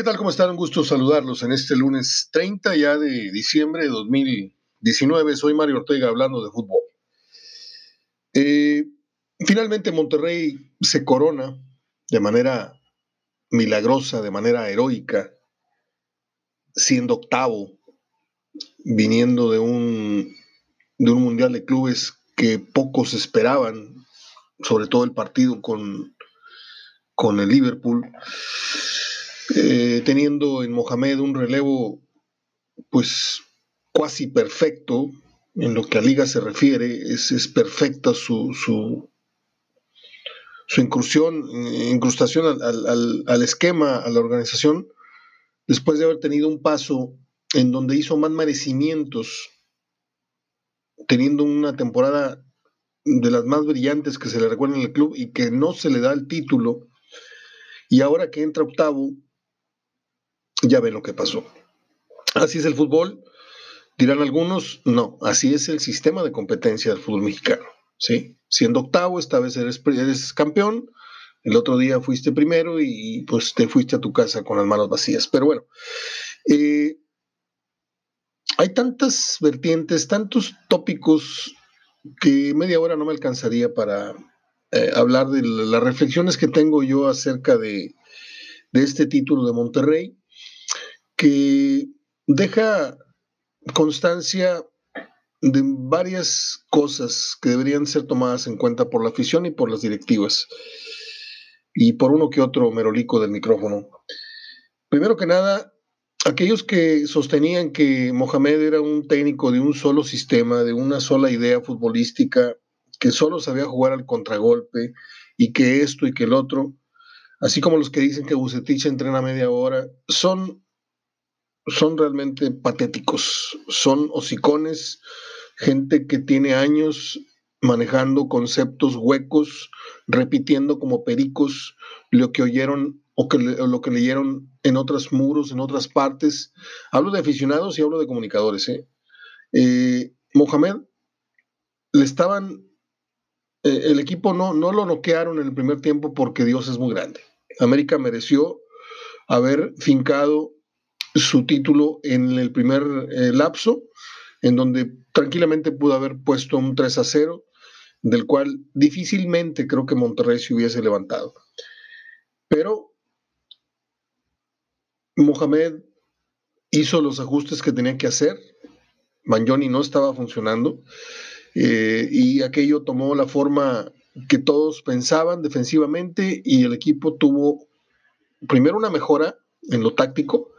¿Qué tal? ¿Cómo están? Un gusto saludarlos en este lunes 30 ya de diciembre de 2019. Soy Mario Ortega hablando de fútbol. Eh, finalmente Monterrey se corona de manera milagrosa, de manera heroica, siendo octavo, viniendo de un, de un Mundial de Clubes que pocos esperaban, sobre todo el partido con, con el Liverpool. Eh, teniendo en Mohamed un relevo pues cuasi perfecto en lo que a liga se refiere, es, perfecta su, su, incursión, incrustación al, esquema, a la organización, después de haber tenido un paso en donde hizo más merecimientos, teniendo una temporada de las más brillantes que se le recuerda en el club y que no se le da el título, y ahora que entra octavo, ya ven lo que pasó. Así es el fútbol, dirán algunos, no, así es el sistema de competencia del fútbol mexicano. ¿sí? Siendo octavo, esta vez eres, campeón, el otro día fuiste primero y pues te fuiste a tu casa con las manos vacías. Pero bueno, eh, hay tantas vertientes, tantos tópicos que media hora no me alcanzaría para eh, hablar de las reflexiones que tengo yo acerca de este título de Monterrey que deja constancia de varias cosas que deberían ser tomadas en cuenta por la afición y por las directivas y por uno que otro merolico del micrófono. Primero que nada, aquellos que sostenían que Mohamed era un técnico de un solo sistema, de una sola idea futbolística, que solo sabía jugar al contragolpe y que esto y que el otro, así como los que dicen que Bucetich entrena media hora, son son realmente patéticos, son hocicones, gente que tiene años manejando conceptos huecos, repitiendo como pericos lo que oyeron o, que, lo que leyeron en otros muros, en otras partes. Hablo de aficionados y hablo de comunicadores. ¿eh? eh Mohamed, le estaban, eh, el equipo no, no lo noquearon en el primer tiempo porque Dios es muy grande. América mereció haber fincado su título en el primer eh, lapso, en donde tranquilamente pudo haber puesto un 3 a 0, del cual difícilmente creo que Monterrey se hubiese levantado. Pero Mohamed hizo los ajustes que tenía que hacer, Manjoni no estaba funcionando, eh, y aquello tomó la forma que todos pensaban defensivamente y el equipo tuvo primero una mejora en lo táctico,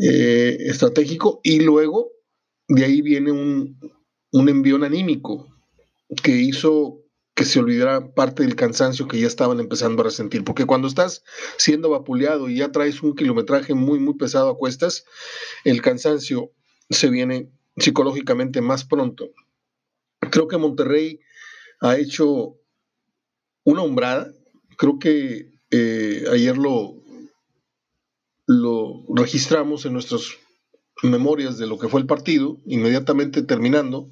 eh, estratégico y luego de ahí viene un, un envión anímico que hizo que se olvidara parte del cansancio que ya estaban empezando a resentir. Porque cuando estás siendo vapuleado y ya traes un kilometraje muy, muy pesado a cuestas, el cansancio se viene psicológicamente más pronto. Creo que Monterrey ha hecho una hombrada. Creo que eh, ayer lo, lo registramos en nuestras memorias de lo que fue el partido, inmediatamente terminando,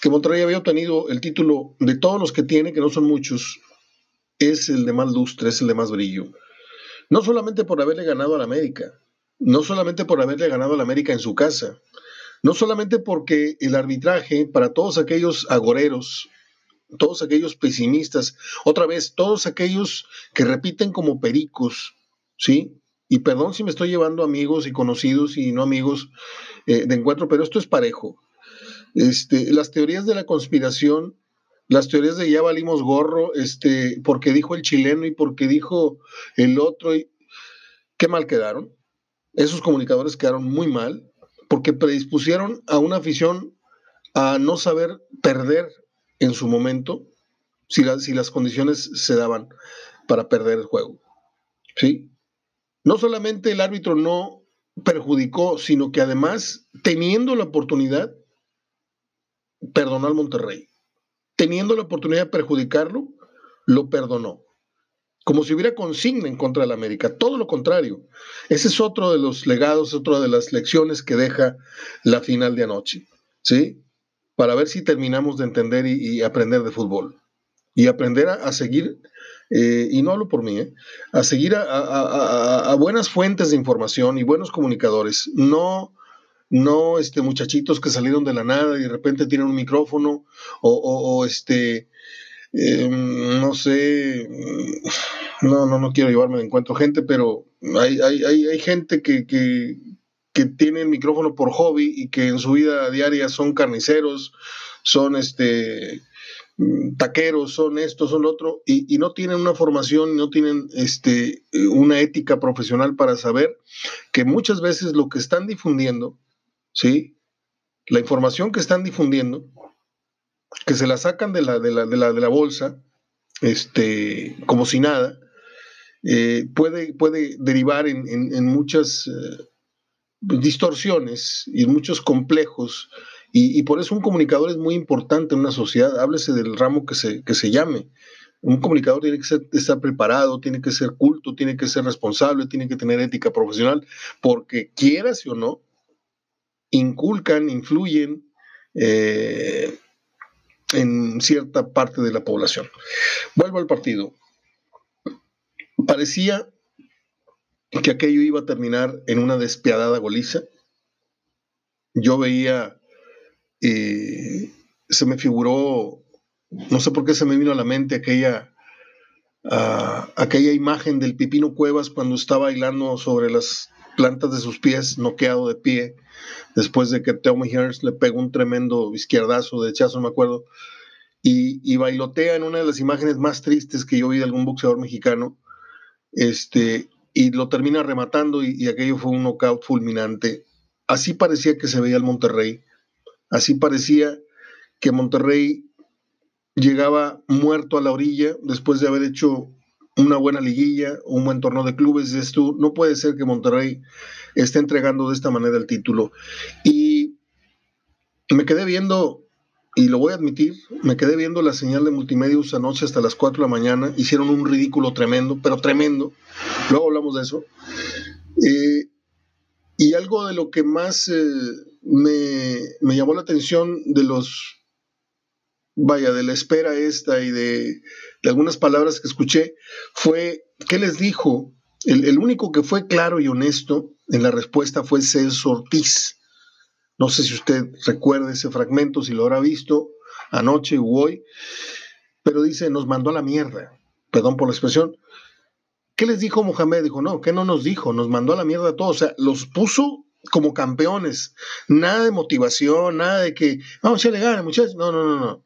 que Monterrey había obtenido el título de todos los que tiene, que no son muchos, es el de más lustre, es el de más brillo. No solamente por haberle ganado al América, no solamente por haberle ganado al América en su casa, no solamente porque el arbitraje para todos aquellos agoreros, todos aquellos pesimistas, otra vez, todos aquellos que repiten como pericos, ¿sí? Y perdón si me estoy llevando amigos y conocidos y no amigos eh, de encuentro, pero esto es parejo. Este, las teorías de la conspiración, las teorías de ya valimos gorro, este, porque dijo el chileno y porque dijo el otro, y, qué mal quedaron. Esos comunicadores quedaron muy mal, porque predispusieron a una afición a no saber perder en su momento si, si las condiciones se daban para perder el juego. ¿Sí? No solamente el árbitro no perjudicó, sino que además, teniendo la oportunidad, perdonó al Monterrey. Teniendo la oportunidad de perjudicarlo, lo perdonó. Como si hubiera consigna en contra del América. Todo lo contrario. Ese es otro de los legados, otra de las lecciones que deja la final de anoche. ¿Sí? Para ver si terminamos de entender y, y aprender de fútbol. y aprender a, seguir, eh, y no hablo por mí, eh, a seguir a, buenas fuentes de información y buenos comunicadores, no, no este, muchachitos que salieron de la nada y de repente tienen un micrófono o, este, em, no sé, no, no, no quiero llevarme de encuentro gente, pero hay, hay, hay, gente que, que, que tiene el micrófono por hobby y que en su vida diaria son carniceros, son este taqueros, son esto, son lo otro, y, no tienen una formación, no tienen este, una ética profesional para saber que muchas veces lo que están difundiendo, ¿sí? La información que están difundiendo, que se la sacan de la, de la, de la, de la bolsa, este, como si nada, eh, puede, puede derivar en, muchas eh, distorsiones y en muchos complejos y, por eso un comunicador es muy importante en una sociedad, háblese del ramo que se, que se llame. Un comunicador tiene que estar preparado, tiene que ser culto, tiene que ser responsable, tiene que tener ética profesional, porque quieras o no, inculcan, influyen eh, en cierta parte de la población. Vuelvo al partido. Parecía que aquello iba a terminar en una despiadada goliza. Yo veía y se me figuró, no sé por qué se me vino a la mente aquella, aquella imagen del Pipino Cuevas cuando estaba bailando sobre las plantas de sus pies, noqueado de pie, después de que Tommy Hearns le pegó un tremendo izquierdazo de hechazo, me acuerdo, y, bailotea en una de las imágenes más tristes que yo vi de algún boxeador mexicano, este, y lo termina rematando y, y aquello fue un knockout fulminante. Así parecía que se veía el Monterrey Así parecía que Monterrey llegaba muerto a la orilla después de haber hecho una buena liguilla, un buen torneo de clubes. Esto no puede ser que Monterrey esté entregando de esta manera el título. Y me quedé viendo, y lo voy a admitir, me quedé viendo la señal de multimedios anoche hasta las 4 de la mañana. Hicieron un ridículo tremendo, pero tremendo. Luego hablamos de eso. Eh, y algo de lo que más eh, me, llamó la atención de los, vaya, de la espera esta y de, algunas palabras que escuché, fue, ¿qué les dijo? El, único que fue claro y honesto en la respuesta fue Celso Ortiz. No sé si usted recuerda ese fragmento, si lo habrá visto anoche o hoy, pero dice, nos mandó a la mierda, perdón por la expresión. ¿Qué les dijo Mohamed? Dijo, no, ¿qué no nos dijo? Nos mandó a la mierda a todos. O sea, los puso como campeones. Nada de motivación, nada de que, vamos a echarle ganas, muchachos. No, no, no, no. O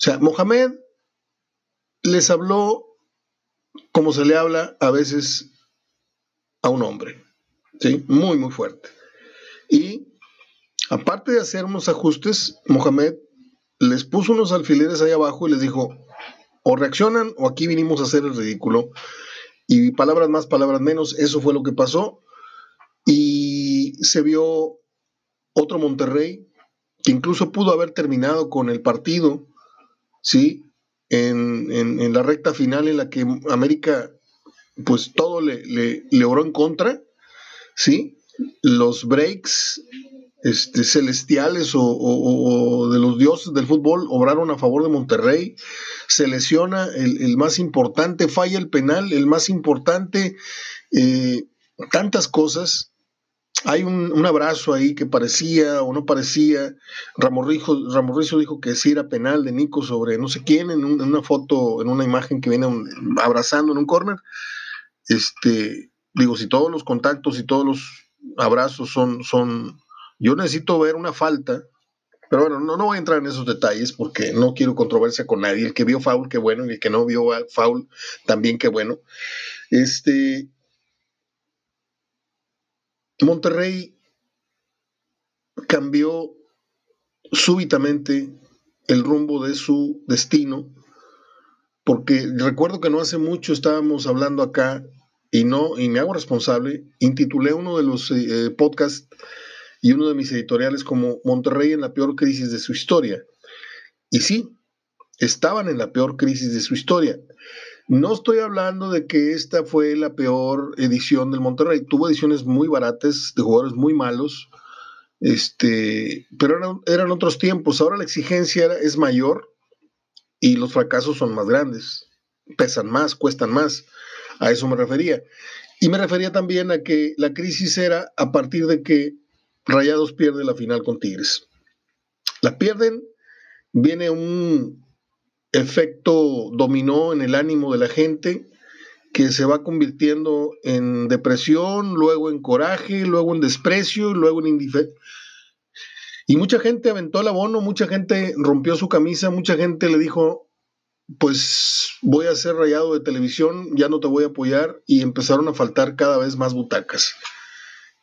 sea, Mohamed les habló como se le habla a veces a un hombre. ¿Sí? Muy, muy fuerte. Y aparte de hacer unos ajustes, Mohamed les puso unos alfileres ahí abajo y les dijo, o reaccionan o aquí vinimos a hacer el ridículo. Y palabras más, palabras menos, eso fue lo que pasó. Se vio otro Monterrey que incluso pudo haber terminado con el partido, ¿sí? En, la recta final en la que América, pues todo le, le, oró en contra, ¿sí? Los breaks este, celestiales o, de los dioses del fútbol obraron a favor de Monterrey. Se lesiona el, más importante, falla el penal, el más importante, eh, tantas cosas hay un, abrazo ahí que parecía o no parecía. Ramorrizo, dijo que sí era penal de Nico sobre no sé quién en, una foto, en una imagen que viene abrazando en un corner. Este, digo, si todos los contactos y todos los abrazos son, son, yo necesito ver una falta, pero bueno, no, no voy a entrar en esos detalles porque no quiero controversia con nadie. El que vio foul, qué bueno, y el que no vio foul, también qué bueno. Este, Monterrey cambió súbitamente el rumbo de su destino, porque recuerdo que no hace mucho estábamos hablando acá y no, y me hago responsable, intitulé uno de los eh, podcasts y uno de mis editoriales como Monterrey en la peor crisis de su historia. Y sí, estaban en la peor crisis de su historia. No estoy hablando de que esta fue la peor edición del Monterrey. Tuvo ediciones muy baratas, de jugadores muy malos, este, pero eran, otros tiempos. Ahora la exigencia es mayor y los fracasos son más grandes, pesan más, cuestan más. A eso me refería. Y me refería también a que la crisis era a partir de que Rayados pierde la final con Tigres. La pierden, viene un efecto dominó en el ánimo de la gente que se va convirtiendo en depresión, luego en coraje, luego en desprecio, luego en indiferencia. Y mucha gente aventó el abono, mucha gente rompió su camisa, mucha gente le dijo, pues voy a ser rayado de televisión, ya no te voy a apoyar, y empezaron a faltar cada vez más butacas.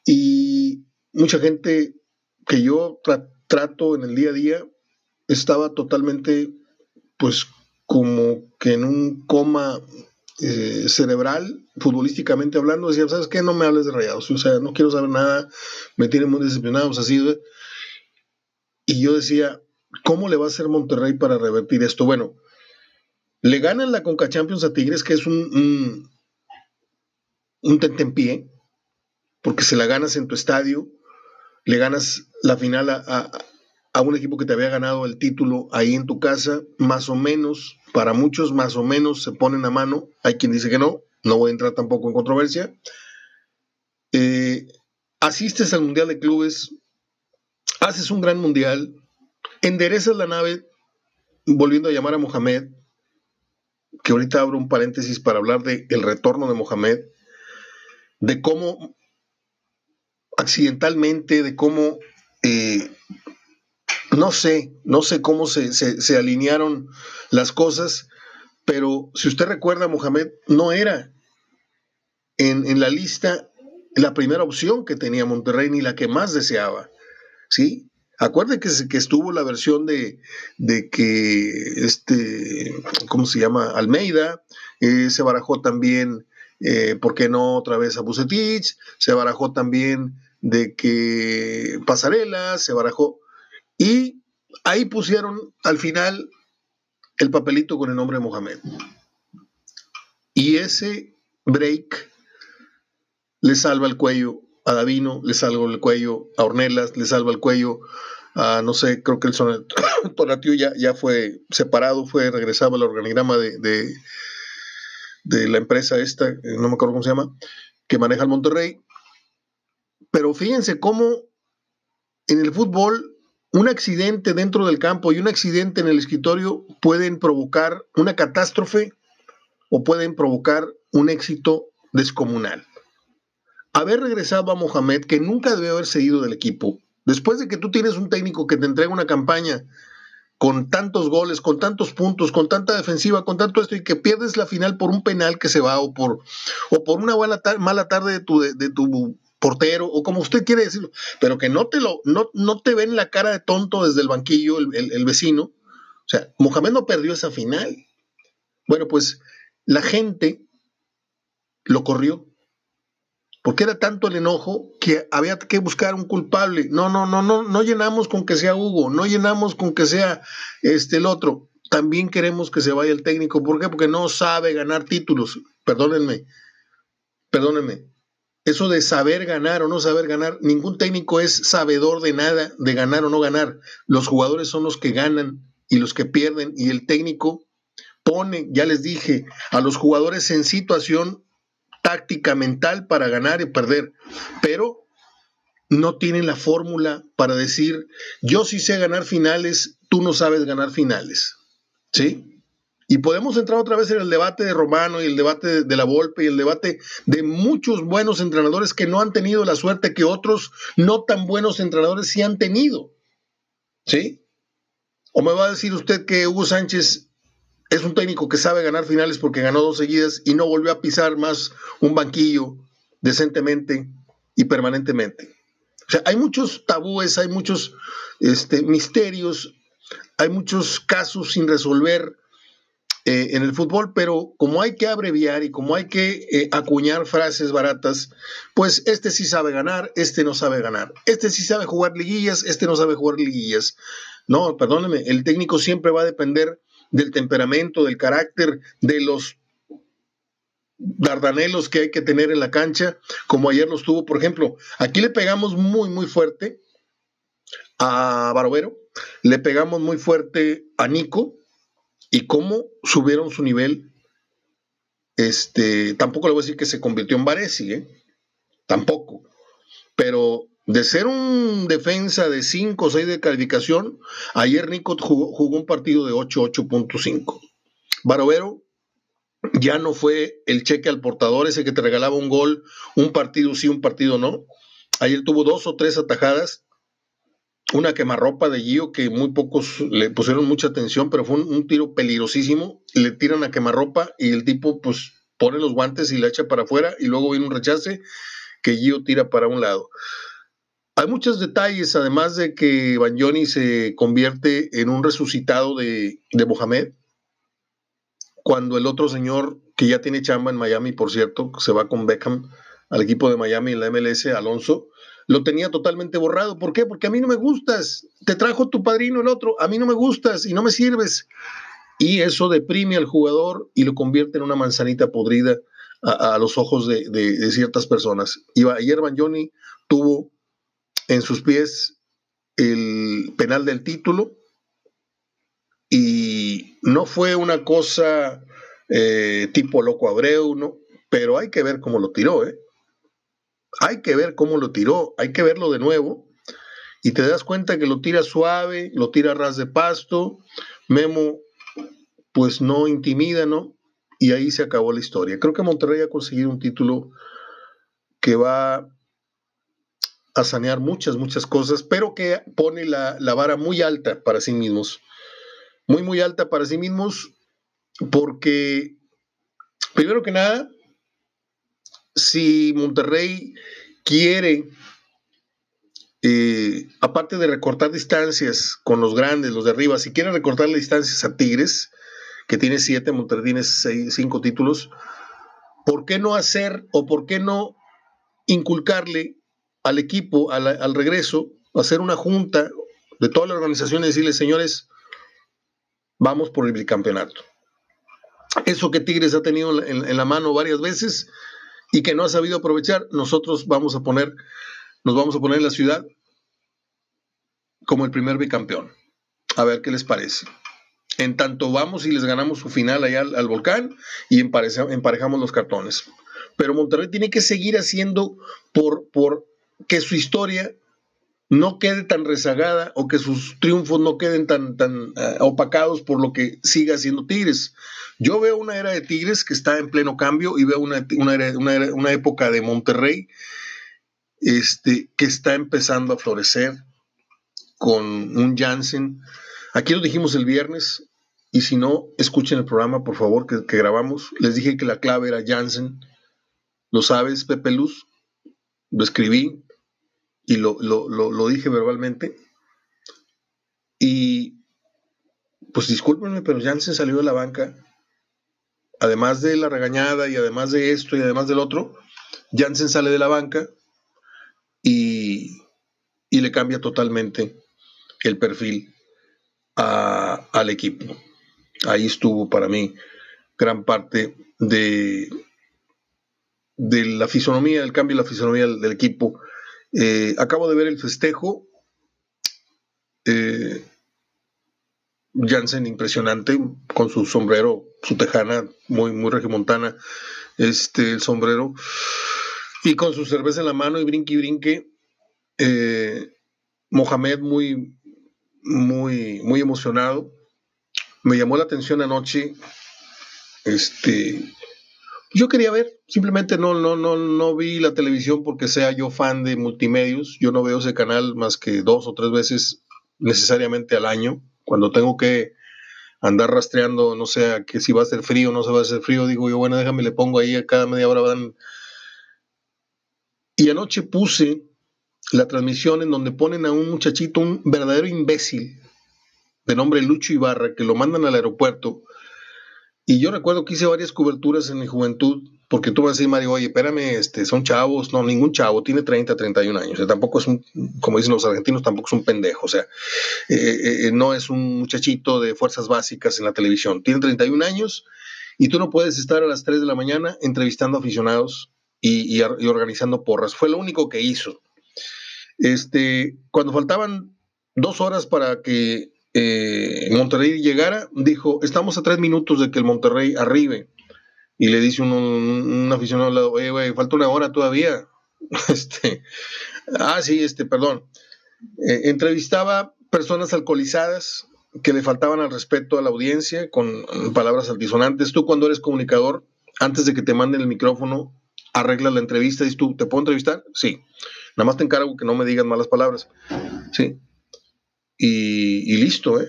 Y mucha gente que yo trato en el día a día estaba totalmente, pues, como que en un coma eh, cerebral, futbolísticamente hablando, decía, ¿sabes qué? No me hables de rayados, o sea, no quiero saber nada, me tienen muy disciplinados así. Y yo decía, ¿cómo le va a hacer Monterrey para revertir esto? Bueno, le ganan la Conca Champions a Tigres, que es un, un, un tentempié, porque se la ganas en tu estadio, le ganas la final a, a, un equipo que te había ganado el título ahí en tu casa, más o menos, para muchos más o menos se ponen a mano, hay quien dice que no, no voy a entrar tampoco en controversia. Eh, asistes al Mundial de Clubes, haces un gran mundial, enderezas la nave, volviendo a llamar a Mohamed, que ahorita abro un paréntesis para hablar del el retorno de Mohamed, de cómo accidentalmente, de cómo, eh, no sé, no sé cómo se, se, alinearon las cosas, pero si usted recuerda, Mohamed no era en, en la lista la primera opción que tenía Monterrey ni la que más deseaba. ¿sí? Acuerde que, que estuvo la versión de, que, este, ¿cómo se llama? Almeida, eh, se barajó también, eh, ¿por qué no otra vez a Bucetich? Se barajó también de que Pasarela, se barajó, y ahí pusieron al final el papelito con el nombre de Mohamed. Y ese break le salva el cuello a Davino, le salva el cuello a Ornelas, le salva el cuello a, no sé, creo que el Tonatiu ya, ya fue separado, fue regresado al organigrama de, de, la empresa esta, eh, no me acuerdo cómo se llama, que maneja el Monterrey. Pero fíjense cómo en el fútbol un accidente dentro del campo y un accidente en el escritorio pueden provocar una catástrofe o pueden provocar un éxito descomunal. Haber regresado a Mohamed, que nunca debe haber seguido del equipo, después de que tú tienes un técnico que te entrega una campaña con tantos goles, con tantos puntos, con tanta defensiva, con tanto esto, y que pierdes la final por un penal que se va o por, o por una mala tarde de tu, de, tu portero, o como usted quiere decirlo, pero que no te lo, no, no te ven la cara de tonto desde el banquillo el, el vecino. O sea, Mohamed no perdió esa final. Bueno, pues la gente lo corrió porque era tanto el enojo que había que buscar un culpable. No, no, no, no, no llenamos con que sea Hugo, no llenamos con que sea este el otro. También queremos que se vaya el técnico. ¿Por qué? Porque no sabe ganar títulos. Perdónenme, perdónenme. Eso de saber ganar o no saber ganar, ningún técnico es sabedor de nada, de ganar o no ganar. Los jugadores son los que ganan y los que pierden y el técnico pone, ya les dije, a los jugadores en situación táctica mental para ganar y perder, pero no tienen la fórmula para decir, yo sí sé ganar finales, tú no sabes ganar finales. ¿Sí? Y podemos entrar otra vez en el debate de Romano y el debate de, la Volpe y el debate de muchos buenos entrenadores que no han tenido la suerte que otros no tan buenos entrenadores sí han tenido. ¿Sí? ¿O me va a decir usted que Hugo Sánchez es un técnico que sabe ganar finales porque ganó dos seguidas y no volvió a pisar más un banquillo decentemente y permanentemente. O sea, hay muchos tabúes, hay muchos este, misterios, hay muchos casos sin resolver eh, en el fútbol, pero como hay que abreviar y como hay que eh, acuñar frases baratas, pues este sí sabe ganar, este no sabe ganar, este sí sabe jugar liguillas, este no sabe jugar liguillas. No, perdóneme, el técnico siempre va a depender del temperamento, del carácter, de los dardanelos que hay que tener en la cancha, como ayer los tuvo, por ejemplo. Aquí le pegamos muy, muy fuerte a Barovero, le pegamos muy fuerte a Nico, y cómo subieron su nivel. Este, tampoco le voy a decir que se convirtió en Varesi, ¿eh? tampoco. Pero de ser un defensa de 5 o 6 de calificación, ayer Nico jugó, jugó un partido de 8, 8.5. Barovero ya no fue el cheque al portador, ese que te regalaba un gol, un partido sí, un partido no. Ayer tuvo dos o tres atajadas, una quemarropa de Gio que muy pocos le pusieron mucha atención, pero fue un, tiro peligrosísimo. Le tiran a quemarropa y el tipo pues pone los guantes y la echa para afuera y luego viene un rechace que Gio tira para un lado. Hay muchos detalles, además de que Banjoni se convierte en un resucitado de, de Mohamed cuando el otro señor que ya tiene chamba en Miami, por cierto, se va con Beckham al equipo de Miami en la MLS, Alonso, lo tenía totalmente borrado. ¿Por qué? Porque a mí no me gustas. Te trajo tu padrino el otro, a mí no me gustas y no me sirves. Y eso deprime al jugador y lo convierte en una manzanita podrida a, los ojos de, ciertas personas. Y ayer Johnny tuvo en sus pies el penal del título y no fue una cosa eh, tipo loco Abreu, ¿no? Pero hay que ver cómo lo tiró, ¿eh? Hay que ver cómo lo tiró, hay que verlo de nuevo. Y te das cuenta que lo tira suave, lo tira a ras de pasto. Memo, pues no intimida, ¿no? Y ahí se acabó la historia. Creo que Monterrey ha conseguido un título que va a sanear muchas, muchas cosas, pero que pone la, la vara muy alta para sí mismos muy, muy alta para sí mismos, porque, primero que nada, si Monterrey quiere, eh, aparte de recortar distancias con los grandes, los de arriba, si quiere recortar distancias a Tigres, que tiene siete, Monterrey tiene cinco títulos, ¿por qué no hacer o por qué no inculcarle al equipo, al regreso, hacer una junta de toda la organización y decirle, señores, vamos por el bicampeonato. Eso que Tigres ha tenido en, la mano varias veces y que no ha sabido aprovechar, nosotros vamos a poner, nos vamos a poner en la ciudad como el primer bicampeón. A ver qué les parece. En tanto vamos y les ganamos su final allá al, volcán y emparejamos los cartones. Pero Monterrey tiene que seguir haciendo por, por que su historia no quede tan rezagada o que sus triunfos no queden tan, tan eh, opacados por lo que siga siendo Tigres. Yo veo una era de Tigres que está en pleno cambio y veo una, una, época de Monterrey este, que está empezando a florecer con un Jansen. Aquí lo dijimos el viernes y si no, escuchen el programa, por favor, que, que grabamos. Les dije que la clave era Jansen. ¿Lo sabes, Pepe Luz? Lo escribí, y lo, lo, dije verbalmente. Y pues discúlpenme, pero Jansen salió de la banca, además de la regañada y además de esto y además del otro, Jansen sale de la banca y, y le cambia totalmente el perfil al equipo. Ahí estuvo para mí gran parte de, de la fisonomía, el cambio de la fisonomía del equipo eh, acabo de ver el festejo. Eh, Jansen impresionante con su sombrero, su tejana muy, muy regimontana, este, el sombrero, y con su cerveza en la mano y brinque y brinque. Eh, Mohamed muy, muy, muy emocionado. Me llamó la atención anoche este, yo quería ver, simplemente no, no, no, no vi la televisión porque sea yo fan de multimedios. Yo no veo ese canal más que dos o tres veces necesariamente al año. Cuando tengo que andar rastreando, no sé, que si va a ser frío o no se va a hacer frío, digo yo, bueno, déjame, le pongo ahí a cada media hora. Van... Y anoche puse la transmisión en donde ponen a un muchachito, un verdadero imbécil, de nombre Lucho Ibarra, que lo mandan al aeropuerto y yo recuerdo que hice varias coberturas en mi juventud, porque tú a decir, Mario, oye, espérame, este, son chavos. No, ningún chavo, tiene 30, 31 años. O sea, tampoco es un, como dicen los argentinos, tampoco es un pendejo. O sea, eh, eh, eh, no es un muchachito de fuerzas básicas en la televisión. Tiene 31 años y tú no puedes estar a las 3 de la mañana entrevistando aficionados y, y organizando porras. Fue lo único que hizo. Este, cuando faltaban dos horas para que eh, Monterrey llegara, dijo, estamos a tres minutos de que el Monterrey arribe. Y le dice un, aficionado al lado, oye, güey, falta una hora todavía. este, ah, sí, este, perdón. Eh, entrevistaba personas alcoholizadas que le faltaban al respeto a la audiencia con palabras altisonantes. Tú cuando eres comunicador, antes de que te manden el micrófono, arreglas la entrevista dices tú, ¿te puedo entrevistar? Sí. Nada más te encargo que no me digas malas palabras. Sí y, listo, ¿eh?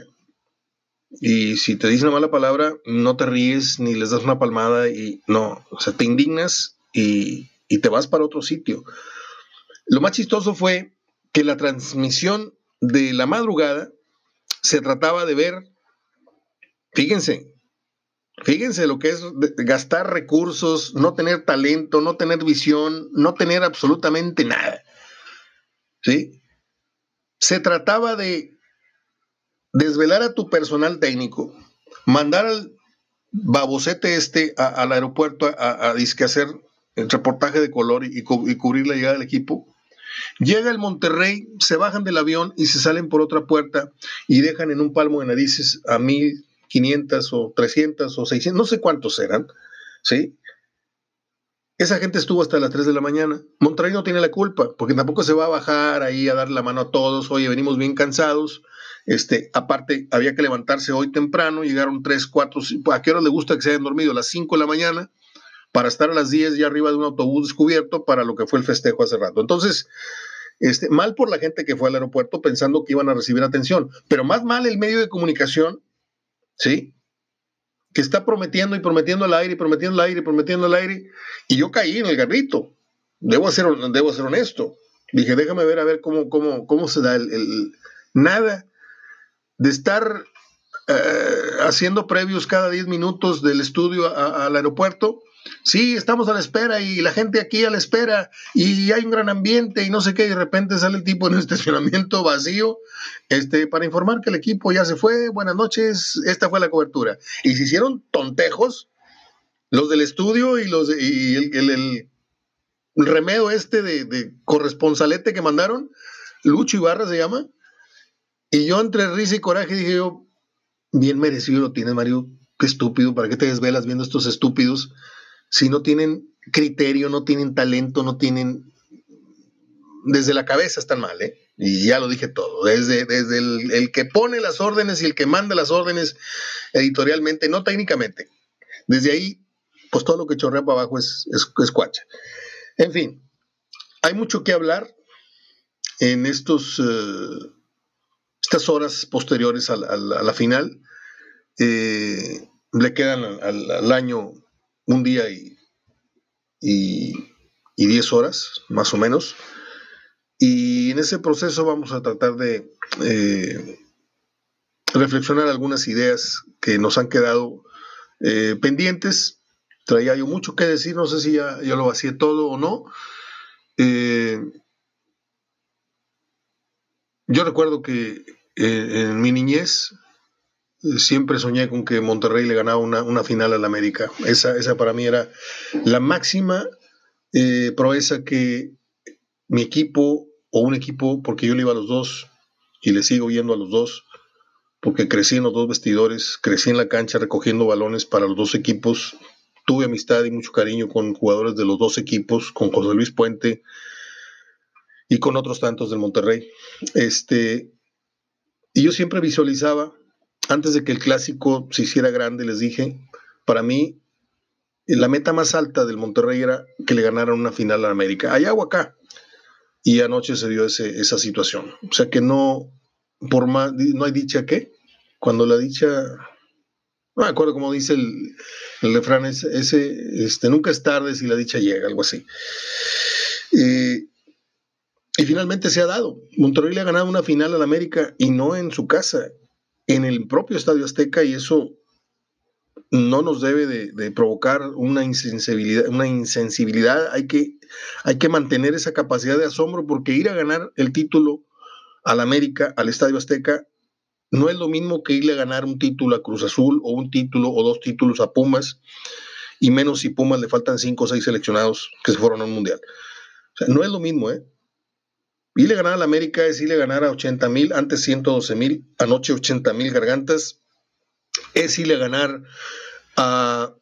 Y si te dicen una mala palabra, no te ríes ni les das una palmada y no, o sea, te indignas y, y te vas para otro sitio. Lo más chistoso fue que la transmisión de la madrugada se trataba de ver, fíjense, fíjense lo que es gastar recursos, no tener talento, no tener visión, no tener absolutamente nada. ¿Sí? Se trataba de desvelar a tu personal técnico, mandar al babocete este al aeropuerto a, a, hacer el reportaje de color y, cubrir la llegada del equipo. Llega el Monterrey, se bajan del avión y se salen por otra puerta y dejan en un palmo de narices a 1500 o 300 o 600, no sé cuántos eran, ¿sí? Esa gente estuvo hasta las 3 de la mañana. Monterrey no tiene la culpa, porque tampoco se va a bajar ahí a dar la mano a todos. Oye, venimos bien cansados, este, aparte, había que levantarse hoy temprano, llegaron 3, 4, ¿a qué hora le gusta que se hayan dormido? A las 5 de la mañana, para estar a las 10 ya arriba de un autobús descubierto para lo que fue el festejo hace rato. Entonces, este, mal por la gente que fue al aeropuerto pensando que iban a recibir atención, pero más mal el medio de comunicación, ¿sí? Que está prometiendo y prometiendo al aire y prometiendo al aire y prometiendo al aire, y yo caí en el garrito. Debo ser, debo ser honesto. Dije, déjame ver a ver cómo, cómo, cómo se da el nada de estar eh, haciendo previos cada 10 minutos del estudio al aeropuerto. Sí, estamos a la espera y la gente aquí a la espera y hay un gran ambiente y no sé qué, y de repente sale el tipo en un estacionamiento vacío este, para informar que el equipo ya se fue, buenas noches, esta fue la cobertura. Y se hicieron tontejos los del estudio y los y el, remedio este de, de corresponsalete que mandaron, Lucho Ibarra se llama, y yo entre risa y coraje dije yo, bien merecido lo tienes, Mario, qué estúpido, ¿para qué te desvelas viendo estos estúpidos? Si no tienen criterio, no tienen talento, no tienen... Desde la cabeza están mal, ¿eh? Y ya lo dije todo, desde, desde el, que pone las órdenes y el que manda las órdenes editorialmente, no técnicamente. Desde ahí, pues todo lo que chorrea para abajo es, es, cuacha. En fin, hay mucho que hablar en estos... Eh, estas horas posteriores a la, final eh, le quedan al, año un día y, y, diez horas, más o menos. Y en ese proceso vamos a tratar de eh, reflexionar algunas ideas que nos han quedado eh, pendientes. Traía yo mucho que decir, no sé si ya, ya lo vacié todo o no. Yo recuerdo que eh, en mi niñez siempre soñé con que Monterrey le ganaba una, final al América. Esa, esa, para mí era la máxima eh, proeza que mi equipo o un equipo, porque yo le iba a los dos y le sigo yendo a los dos, porque crecí en los dos vestidores, crecí en la cancha recogiendo balones para los dos equipos, tuve amistad y mucho cariño con jugadores de los dos equipos, con José Luis Puente y con otros tantos del Monterrey. Este, y yo siempre visualizaba, antes de que el clásico se hiciera grande, les dije, para mí la meta más alta del Monterrey era que le ganaran una final a América, allá o acá. Y anoche se dio esa situación. O sea que no, por más, no hay dicha que, cuando la dicha, no me acuerdo cómo dice el, el refrán, ese, este, nunca es tarde si la dicha llega, algo así. Eh, y finalmente se ha dado. Monterrey le ha ganado una final al América y no en su casa, en el propio Estadio Azteca y eso no nos debe de, provocar una insensibilidad, una insensibilidad. Hay que, hay que mantener esa capacidad de asombro porque ir a ganar el título al América, al Estadio Azteca, no es lo mismo que irle a ganar un título a Cruz Azul o un título o dos títulos a Pumas, y menos si Pumas le faltan cinco o seis seleccionados que se fueron a un mundial. O sea, no es lo mismo, ¿eh? Y le ganar a la América es irle ganar a 80 mil, antes 112 mil, anoche 80 mil gargantas. Es irle ganar a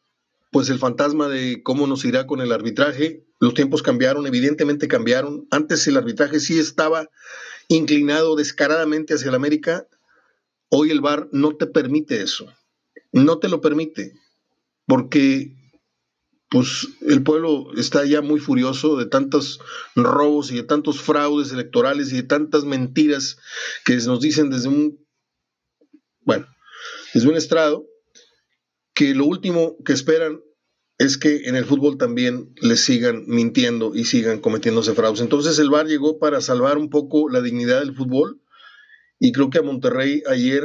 pues el fantasma de cómo nos irá con el arbitraje. Los tiempos cambiaron, evidentemente cambiaron. Antes el arbitraje sí estaba inclinado descaradamente hacia la América. Hoy el VAR no te permite eso. No te lo permite. Porque pues el pueblo está ya muy furioso de tantos robos y de tantos fraudes electorales y de tantas mentiras que nos dicen desde un, bueno, desde un estrado, que lo último que esperan es que en el fútbol también les sigan mintiendo y sigan cometiéndose fraudes. Entonces el VAR llegó para salvar un poco la dignidad del fútbol y creo que a Monterrey ayer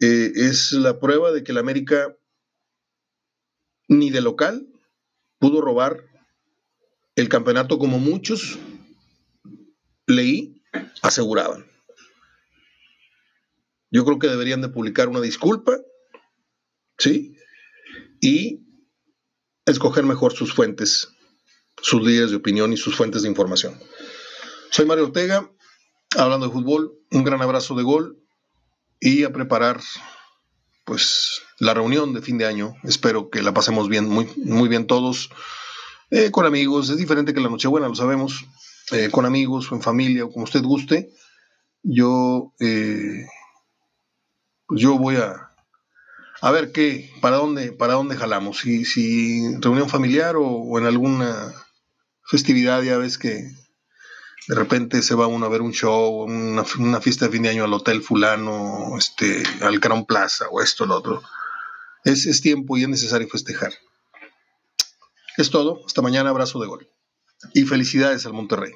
eh, es la prueba de que la América ni de local pudo robar el campeonato como muchos leí aseguraban. Yo creo que deberían de publicar una disculpa, ¿sí? Y escoger mejor sus fuentes, sus líderes de opinión y sus fuentes de información. Soy Mario Ortega, hablando de fútbol, un gran abrazo de gol y a preparar pues la reunión de fin de año. Espero que la pasemos bien, muy, muy bien todos, eh, con amigos. Es diferente que la Nochebuena, lo sabemos, eh, con amigos o en familia o como usted guste. Yo, eh, pues yo voy a, a ver qué, para dónde, para dónde jalamos. Si, si reunión familiar o en alguna festividad, ya ves que de repente se va uno a ver un show, una, fiesta de fin de año al Hotel Fulano, este, al Crown Plaza o esto, lo otro. Es, es tiempo y es necesario festejar. Es todo. Hasta mañana, abrazo de gol. Y felicidades al Monterrey.